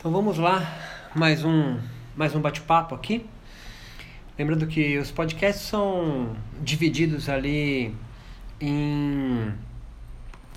Então vamos lá, mais um, mais um bate-papo aqui. Lembrando que os podcasts são divididos ali em,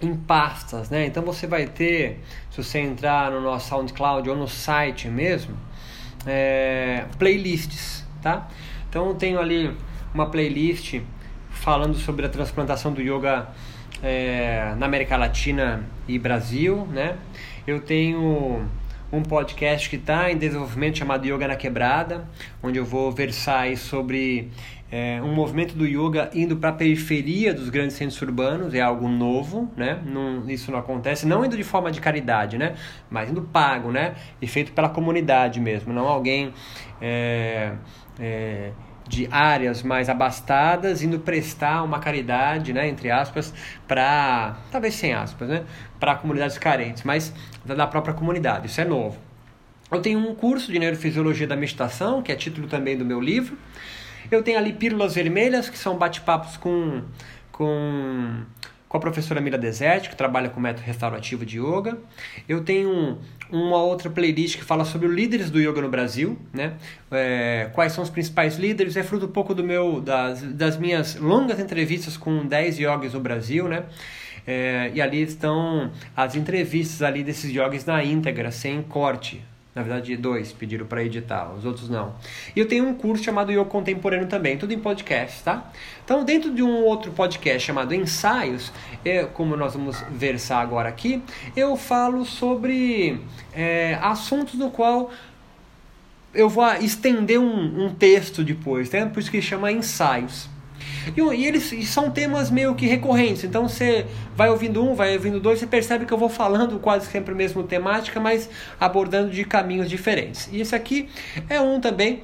em pastas, né? Então você vai ter, se você entrar no nosso SoundCloud ou no site mesmo, é, playlists, tá? Então eu tenho ali uma playlist falando sobre a transplantação do yoga é, na América Latina e Brasil, né? Eu tenho um podcast que está em desenvolvimento chamado Yoga na Quebrada, onde eu vou versar sobre é, um movimento do yoga indo para a periferia dos grandes centros urbanos, é algo novo, né? Não, isso não acontece, não indo de forma de caridade, né? Mas indo pago, né? E feito pela comunidade mesmo, não alguém é, é, de áreas mais abastadas indo prestar uma caridade, né, entre aspas, para talvez sem aspas, né, para comunidades carentes, mas da própria comunidade. Isso é novo. Eu tenho um curso de neurofisiologia da meditação, que é título também do meu livro. Eu tenho ali pílulas vermelhas, que são bate-papos com com com a professora Mila Deserti, que trabalha com método restaurativo de yoga. Eu tenho uma outra playlist que fala sobre os líderes do yoga no Brasil, né? É, quais são os principais líderes, é fruto um pouco do meu, das, das minhas longas entrevistas com 10 yogis no Brasil, né? É, e ali estão as entrevistas ali desses yogis na íntegra, sem corte, na verdade, dois pediram para editar, os outros não. E eu tenho um curso chamado Yoga Contemporâneo também, tudo em podcast, tá? Então, dentro de um outro podcast chamado Ensaios, é, como nós vamos versar agora aqui, eu falo sobre é, assuntos no qual eu vou estender um, um texto depois, né? por isso que chama Ensaios. E, e eles e são temas meio que recorrentes, então você vai ouvindo um, vai ouvindo dois, você percebe que eu vou falando quase sempre a mesma temática, mas abordando de caminhos diferentes. E esse aqui é um também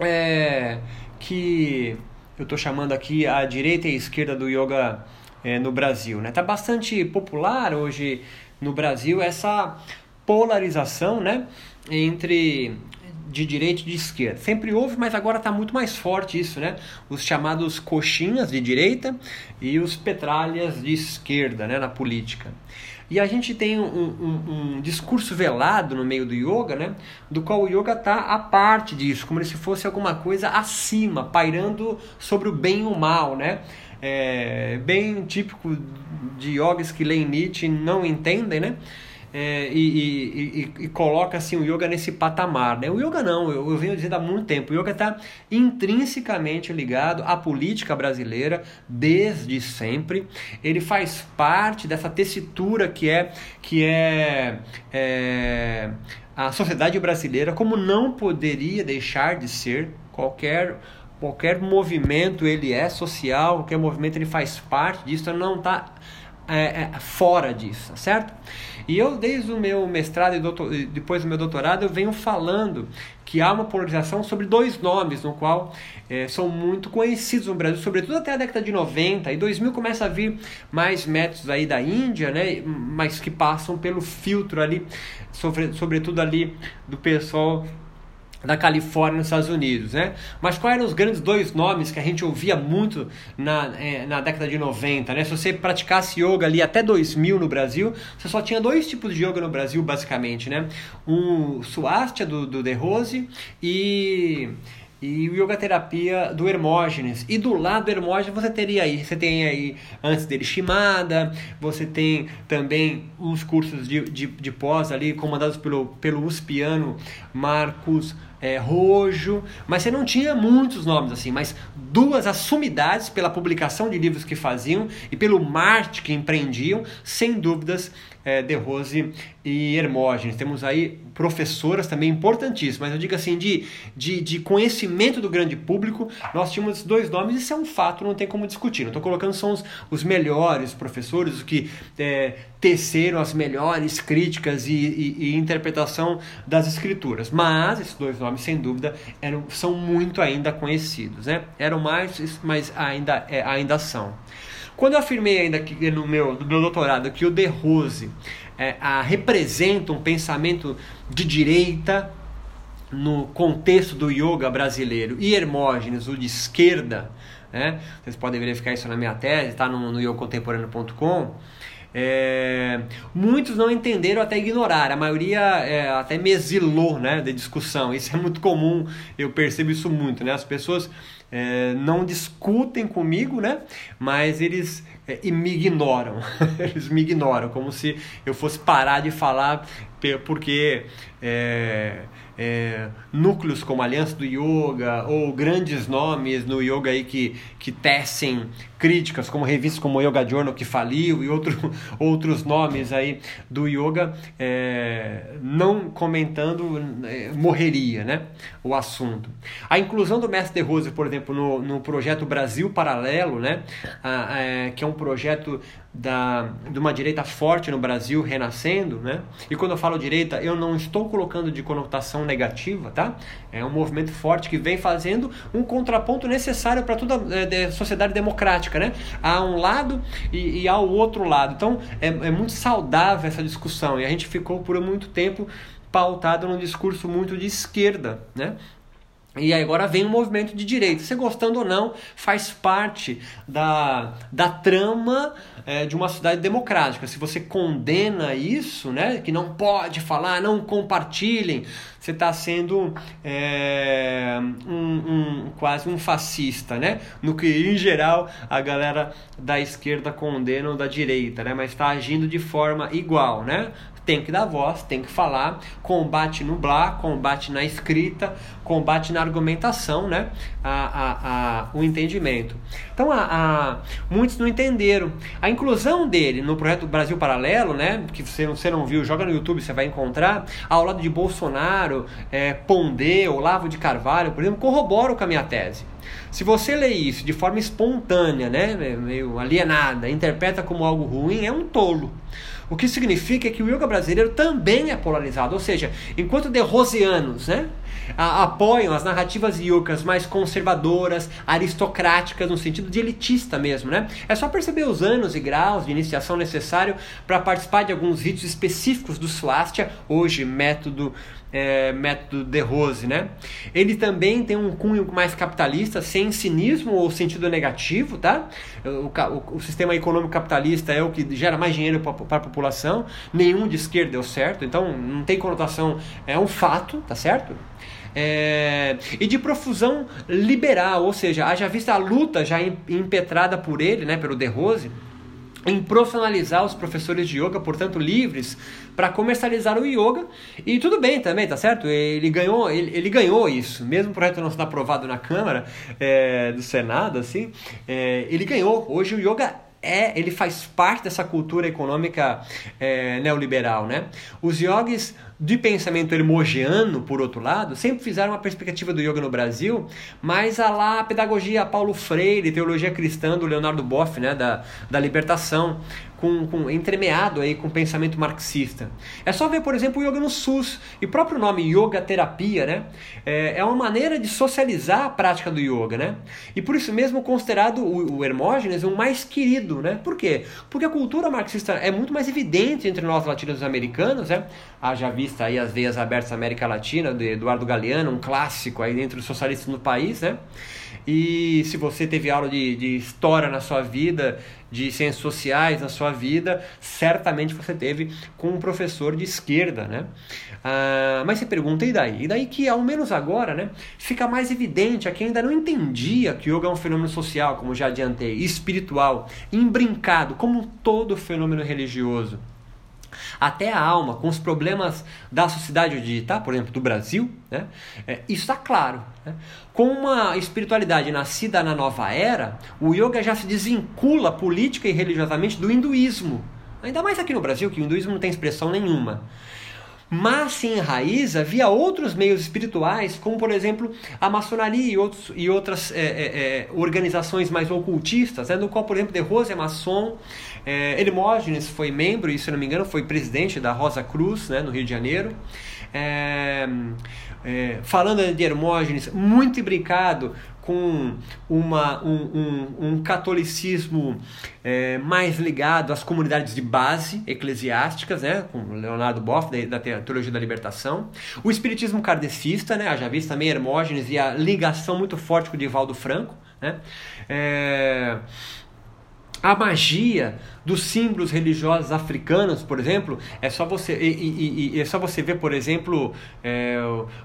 é, que eu estou chamando aqui a direita e a esquerda do yoga é, no Brasil. Né? Tá bastante popular hoje no Brasil essa polarização né, entre de direita e de esquerda. Sempre houve, mas agora está muito mais forte isso, né? Os chamados coxinhas de direita e os petralhas de esquerda, né? Na política. E a gente tem um, um, um, discurso velado no meio do yoga, né? Do qual o yoga está à parte disso, como se fosse alguma coisa acima, pairando sobre o bem e o mal, né? É, bem típico de yogis que leem Nietzsche não entendem, né? É, e, e, e, e, coloca assim, o yoga nesse patamar. Né? O yoga não, eu, eu venho dizendo há muito tempo, o yoga está intrinsecamente ligado à política brasileira desde sempre. Ele faz parte dessa tessitura que é, que é, é a sociedade brasileira, como não poderia deixar de ser qualquer qualquer movimento ele é social, qualquer movimento ele faz parte disso, ele não está é, é, fora disso, certo? E eu, desde o meu mestrado e doutor, depois do meu doutorado, eu venho falando que há uma polarização sobre dois nomes, no qual é, são muito conhecidos no Brasil, sobretudo até a década de 90. E 2000 começa a vir mais métodos aí da Índia, né, mas que passam pelo filtro ali, sobre, sobretudo ali do pessoal da Califórnia nos Estados Unidos, né? Mas quais eram os grandes dois nomes que a gente ouvia muito na, é, na década de 90, né? Se você praticasse yoga ali até 2000 no Brasil, você só tinha dois tipos de yoga no Brasil, basicamente, né? Um Swastika do, do De Rose e e o yoga terapia do Hermógenes. E do lado do Hermógenes você teria aí, você tem aí antes dele Shimada, você tem também os cursos de, de, de pós ali comandados pelo, pelo uspiano Marcos é, Rojo, mas você não tinha muitos nomes assim, mas duas assumidades pela publicação de livros que faziam e pelo marketing que empreendiam, sem dúvidas é, De Rose e Hermógenes. Temos aí professoras também importantíssimas, mas eu digo assim, de, de, de conhecimento do grande público, nós tínhamos dois nomes, isso é um fato, não tem como discutir. Não estou colocando são os, os melhores professores, os que é, teceram as melhores críticas e, e, e, interpretação das escrituras, mas esses dois nomes, sem dúvida, eram, são muito ainda conhecidos. Né? Eram mais, mas ainda, é, ainda são. Quando eu afirmei ainda que no meu, no meu doutorado que o De Rose é, a, representa um pensamento de direita no contexto do yoga brasileiro e Hermógenes, o de esquerda, né? vocês podem verificar isso na minha tese, está no, no yogacontemporâneo.com, É, muitos não entenderam até ignorar, a maioria é, até me exilou né, de discussão. Isso é muito comum, eu percebo isso muito. Né? As pessoas é, não discutem comigo, né? mas eles é, me ignoram. eles me ignoram, como se eu fosse parar de falar porque é, é, núcleos como Aliança do Yoga ou grandes nomes no yoga aí que, que tecem críticas, como revistas como Yoga Journal que faliu e outro, outros nomes aí do yoga, é, não comentando, é, morreria né, o assunto. A inclusão do Mestre Rose, por exemplo, no, no projeto Brasil Paralelo, né, a, a, é, que é um projeto da, de uma direita forte no Brasil renascendo, né? E quando eu falo direita, eu não estou colocando de conotação negativa, tá? É um movimento forte que vem fazendo um contraponto necessário para toda a sociedade democrática, né? Há um lado e, e há o outro lado. Então é, é muito saudável essa discussão e a gente ficou por muito tempo pautado num discurso muito de esquerda, né? E agora vem um movimento de direita. Você gostando ou não, faz parte da, da trama é, de uma sociedade democrática. Se você condena isso, né, que não pode falar, não compartilhem, você está sendo é, um, um, quase um fascista, né? No que em geral a galera da esquerda condena ou da direita, né? Mas está agindo de forma igual, né? Tem que dar voz, tem que falar, combate no blá, combate na escrita, combate na argumentação, né? A, a, a, o entendimento. Então, a, muitos não entenderam. A inclusão dele no projeto Brasil Paralelo, né? Que você, você não viu, joga no YouTube, você vai encontrar, ao lado de Bolsonaro, é, Pondé, Olavo de Carvalho, por exemplo, corroboram com a minha tese. Se você lê isso de forma espontânea, né, meio alienada, interpreta como algo ruim, é um tolo. O que significa que o yoga brasileiro também é polarizado, ou seja, enquanto de rosianos, né, apoiam as narrativas yogas mais conservadoras, aristocráticas, no sentido de elitista mesmo, né? É só perceber os anos e graus de iniciação necessário para participar de alguns ritos específicos do Swastika, hoje método é, método de Rose, né? Ele também tem um cunho mais capitalista, sem cinismo ou sentido negativo, tá? O, o, o sistema econômico capitalista é o que gera mais dinheiro para a população. Nenhum de esquerda deu certo, então não tem conotação, é um fato, tá certo? É, e de profusão liberal, ou seja, haja vista a luta já impetrada por ele, né, pelo De Rose, em profissionalizar os professores de yoga, portanto livres para comercializar o yoga. E tudo bem também, tá certo? Ele ganhou, ele, ele ganhou isso, mesmo o projeto não sendo aprovado na Câmara é, do Senado, assim, é, ele ganhou. Hoje o yoga é, ele faz parte dessa cultura econômica é, neoliberal, né? Os yogis de pensamento hermogeano, por outro lado, sempre fizeram uma perspectiva do yoga no Brasil, mas a lá a pedagogia Paulo Freire, teologia cristã do Leonardo Boff, né, da, da libertação, com, com, entremeado aí com pensamento marxista. É só ver, por exemplo, o yoga no SUS. E próprio nome yoga terapia, né? É, é uma maneira de socializar a prática do yoga, né? E por isso mesmo considerado o, o Hermógenes o mais querido, né? Por quê? Porque a cultura marxista é muito mais evidente entre nós latinos-americanos, né? Haja vista aí as veias abertas da América Latina, de Eduardo Galeano, um clássico aí entre os socialistas no país, né? E se você teve aula de, de história na sua vida, de ciências sociais na sua vida, certamente você teve com um professor de esquerda, né? Ah, mas você pergunta, e daí? E daí que, ao menos agora, né, fica mais evidente a quem ainda não entendia que yoga é um fenômeno social, como já adiantei, espiritual, embrincado, como todo fenômeno religioso até a alma, com os problemas da sociedade digital, por exemplo, do Brasil, né? É, isso está claro. Né? Com uma espiritualidade nascida na nova era, o yoga já se desvincula política e religiosamente do hinduísmo. Ainda mais aqui no Brasil, que o hinduísmo não tem expressão nenhuma mas se enraiza via outros meios espirituais, como por exemplo a maçonaria e, outros, e outras é, é, organizações mais ocultistas, né, no qual, por exemplo, De Rose é maçom, é, Hermógenes foi membro e, se não me engano, foi presidente da Rosa Cruz, né, no Rio de Janeiro. É, é, falando de Hermógenes, muito imbricado com uma, um, um, um catolicismo é, mais ligado às comunidades de base eclesiásticas, né, com Leonardo Boff, da, da Teologia da Libertação. O espiritismo kardecista, né, já visto também Hermógenes e a ligação muito forte com o Divaldo Franco. Né, é, a magia dos símbolos religiosos africanos, por exemplo, é só você e, e, e é só você ver, por exemplo, é,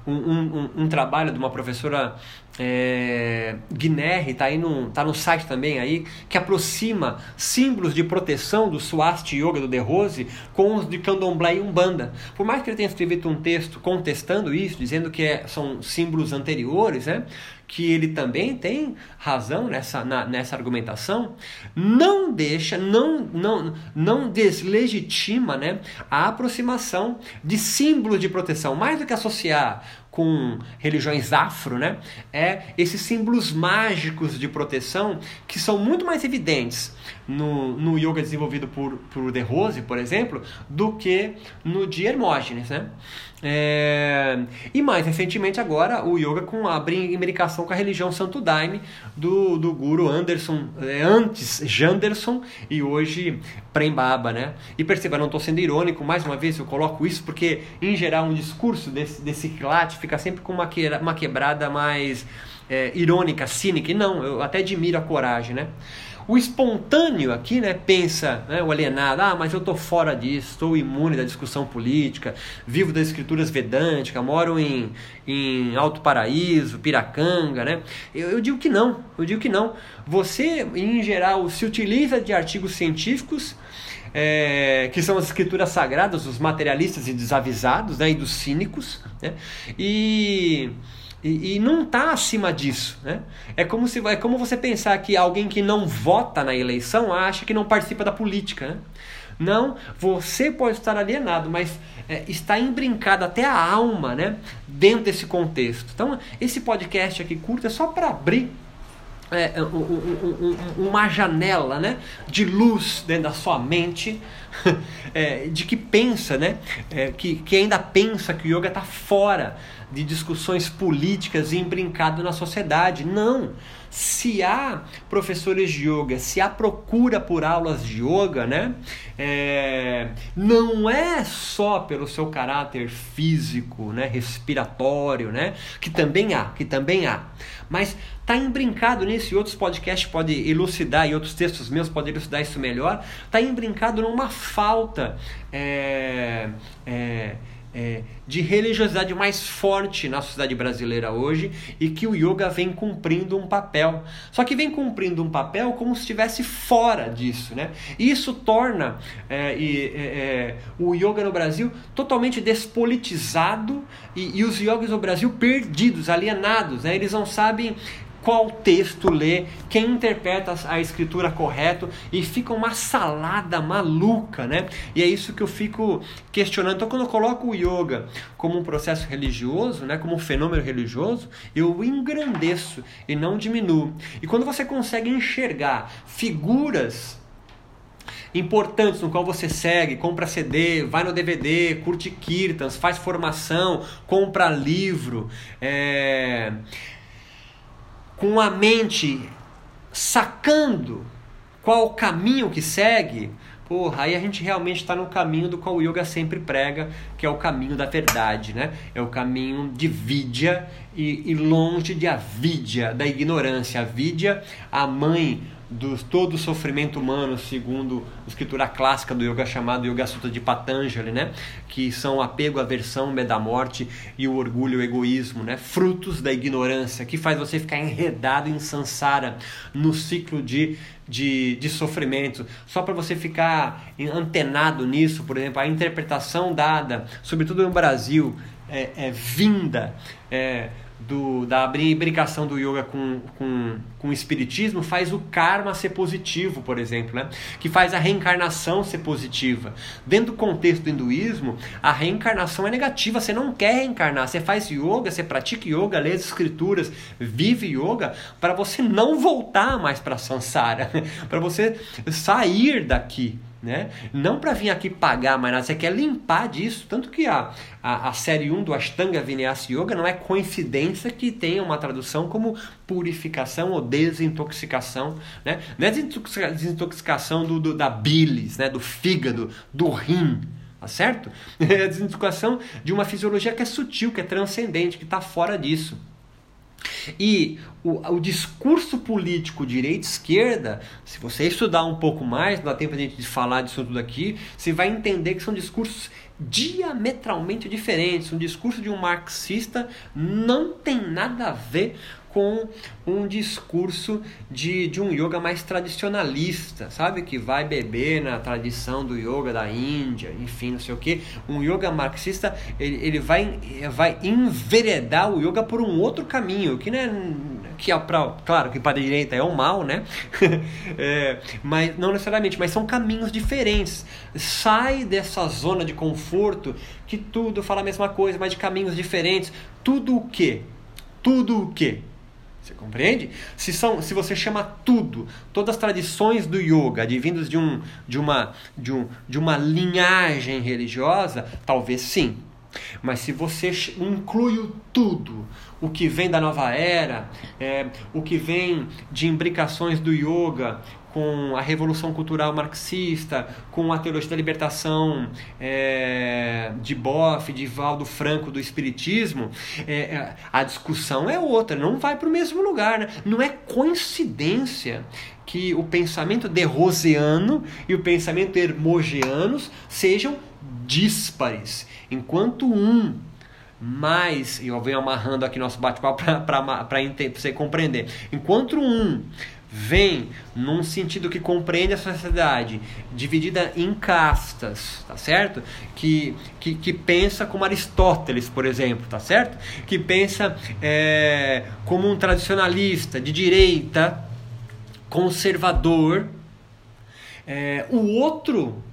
um, um, um, trabalho de uma professora é, Guinerre, tá aí no, tá no site também aí, que aproxima símbolos de proteção do Swasti Yoga do De Rose com os de Candomblé e Umbanda. Por mais que ele tenha escrito um texto contestando isso, dizendo que é, são símbolos anteriores, né? que ele também tem razão nessa, na, nessa argumentação, não deixa, não, não, não deslegitima né, a aproximação de símbolos de proteção. Mais do que associar com religiões afro, né, é esses símbolos mágicos de proteção que são muito mais evidentes no, no yoga desenvolvido por, por De Rose, por exemplo, do que no de Hermógenes. Né? É... E mais recentemente agora o yoga com a imbricação com a religião Santo Daime do, do guru Anderson, é, antes Janderson e hoje Prembaba, né? E perceba, não estou sendo irônico, mais uma vez eu coloco isso porque em geral um discurso desse, desse quilate fica sempre com uma, uma quebrada mais é, irônica, cínica, e não, eu até admiro a coragem, né? O espontâneo aqui, né, pensa, né, o alienado, ah, mas eu estou fora disso, estou imune da discussão política, vivo das escrituras vedânticas, moro em, em Alto Paraíso, Piracanga, né? Eu, eu digo que não, eu digo que não. Você, em geral, se utiliza de artigos científicos é, que são as escrituras sagradas dos materialistas e desavisados, né, e dos cínicos, né? E e, e não está acima disso. Né? É, como se, é como você pensar que alguém que não vota na eleição acha que não participa da política. Né? Não, você pode estar alienado, mas é, está embrincado até a alma né, dentro desse contexto. Então, esse podcast aqui curto é só para abrir é, um, uma janela né, de luz dentro da sua mente, é, de que pensa, né, é, que, que ainda pensa que o yoga está fora de discussões políticas e embrincado na sociedade. Não! Se há professores de yoga, se há procura por aulas de yoga, né? Não é só pelo seu caráter físico, né? respiratório, né? que também há, que também há. Mas tá embrincado nisso e outros podcasts podem elucidar e outros textos meus podem elucidar isso melhor. Tá embrincado numa falta. É, é, é, de religiosidade mais forte na sociedade brasileira hoje e que o yoga vem cumprindo um papel. Só que vem cumprindo um papel como se estivesse fora disso. Né? E isso torna é, é, é o yoga no Brasil totalmente despolitizado e, e os yogis no Brasil perdidos, alienados. Né? Eles não sabem qual texto ler, quem interpreta a escritura correto e fica uma salada maluca, né? E é isso que eu fico questionando. Então, quando eu coloco o yoga como um processo religioso, né, como um fenômeno religioso, eu engrandeço e não diminuo. E quando você consegue enxergar figuras importantes no qual você segue, compra CD, vai no DVD, curte kirtans, faz formação, compra livro, é com a mente sacando qual o caminho que segue, porra, aí a gente realmente está no caminho do qual o yoga sempre prega, que é o caminho da verdade, né? É o caminho de vidya e, e longe de avidya, da ignorância. A vidya, a mãe do todo o sofrimento humano, segundo a escritura clássica do yoga chamado Yoga Sutra de Patanjali, né? que são apego, aversão, medo da morte e o orgulho, o egoísmo, né? frutos da ignorância, que faz você ficar enredado em sansara, no ciclo de, de, de sofrimento. Só para você ficar antenado nisso, por exemplo, a interpretação dada, sobretudo no Brasil, é, é vinda. É, do, da imbricação do yoga com, com, com o espiritismo faz o karma ser positivo, por exemplo, né? que faz a reencarnação ser positiva. Dentro do contexto do hinduísmo, a reencarnação é negativa, você não quer reencarnar, você faz yoga, você pratica yoga, lê as escrituras, vive yoga, para você não voltar mais para samsara, para você sair daqui né? Não para vir aqui pagar mais nada, você quer limpar disso. Tanto que a, a, a série 1 do Ashtanga Vinyasa Yoga não é coincidência que tenha uma tradução como purificação ou desintoxicação. Né? Não é desintoxicação do, do, da bilis, né? do fígado, do rim. Tá certo? É a desintoxicação de uma fisiologia que é sutil, que é transcendente, que está fora disso. E o, o discurso político direita-esquerda, se você estudar um pouco mais, dá tempo a gente falar disso tudo aqui, você vai entender que são discursos diametralmente diferentes. Um discurso de um marxista não tem nada a ver com um discurso de, de um yoga mais tradicionalista, sabe? Que vai beber na tradição do yoga da Índia, enfim, não sei o que. Um yoga marxista, ele, ele vai, vai enveredar o yoga por um outro caminho, que não é que é pra, claro que para a direita é o mal, né? é, mas não necessariamente, mas são caminhos diferentes. Sai dessa zona de conforto que tudo fala a mesma coisa, mas de caminhos diferentes. Tudo o que? Tudo o que? Você compreende? Se, são, se você chama tudo, todas as tradições do yoga, advindos de, um, de, uma, de, um, de uma linhagem religiosa, talvez sim. Mas se você inclui tudo, o que vem da nova era, é, o que vem de imbricações do yoga, com a revolução cultural marxista, com a teologia da libertação é, de Boff, de Valdo Franco, do Espiritismo, é, é a discussão é outra, não vai para o mesmo lugar. Né? Não é coincidência que o pensamento de Rosiano e o pensamento hermogeanos sejam díspares, enquanto um mais, e eu venho amarrando aqui nosso bate-papo para você compreender, enquanto um vem num sentido que compreende a sociedade dividida em castas, tá certo? Que, que, que pensa como Aristóteles, por exemplo, tá certo? Que pensa é, como um tradicionalista de direita, conservador. É, o outro,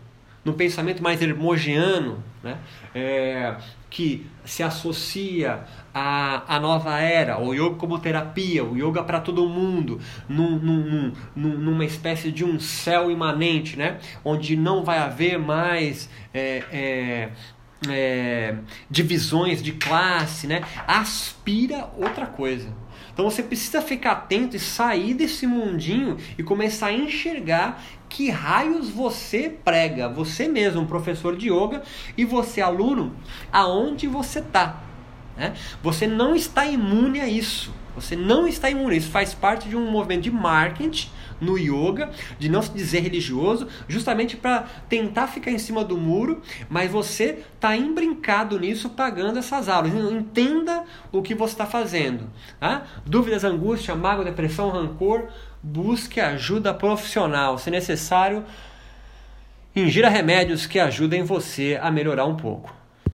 no pensamento mais hermogeano, né? É, que se associa à, à nova era, o yoga como terapia, o yoga para todo mundo, num, num, num, numa espécie de um céu imanente, né? onde não vai haver mais é, é, é, divisões de classe, né? aspira outra coisa. Então você precisa ficar atento e sair desse mundinho e começar a enxergar que raios você prega, você mesmo, professor de yoga, e você, aluno, aonde você está. Né? Você não está imune a isso. Você não está imune. Isso faz parte de um movimento de marketing no yoga, de não se dizer religioso, justamente para tentar ficar em cima do muro, mas você está embrincado nisso pagando essas aulas. Entenda o que você está fazendo. Tá? Dúvidas, angústia, mágoa, depressão, rancor, busque ajuda profissional. Se necessário, ingira remédios que ajudem você a melhorar um pouco.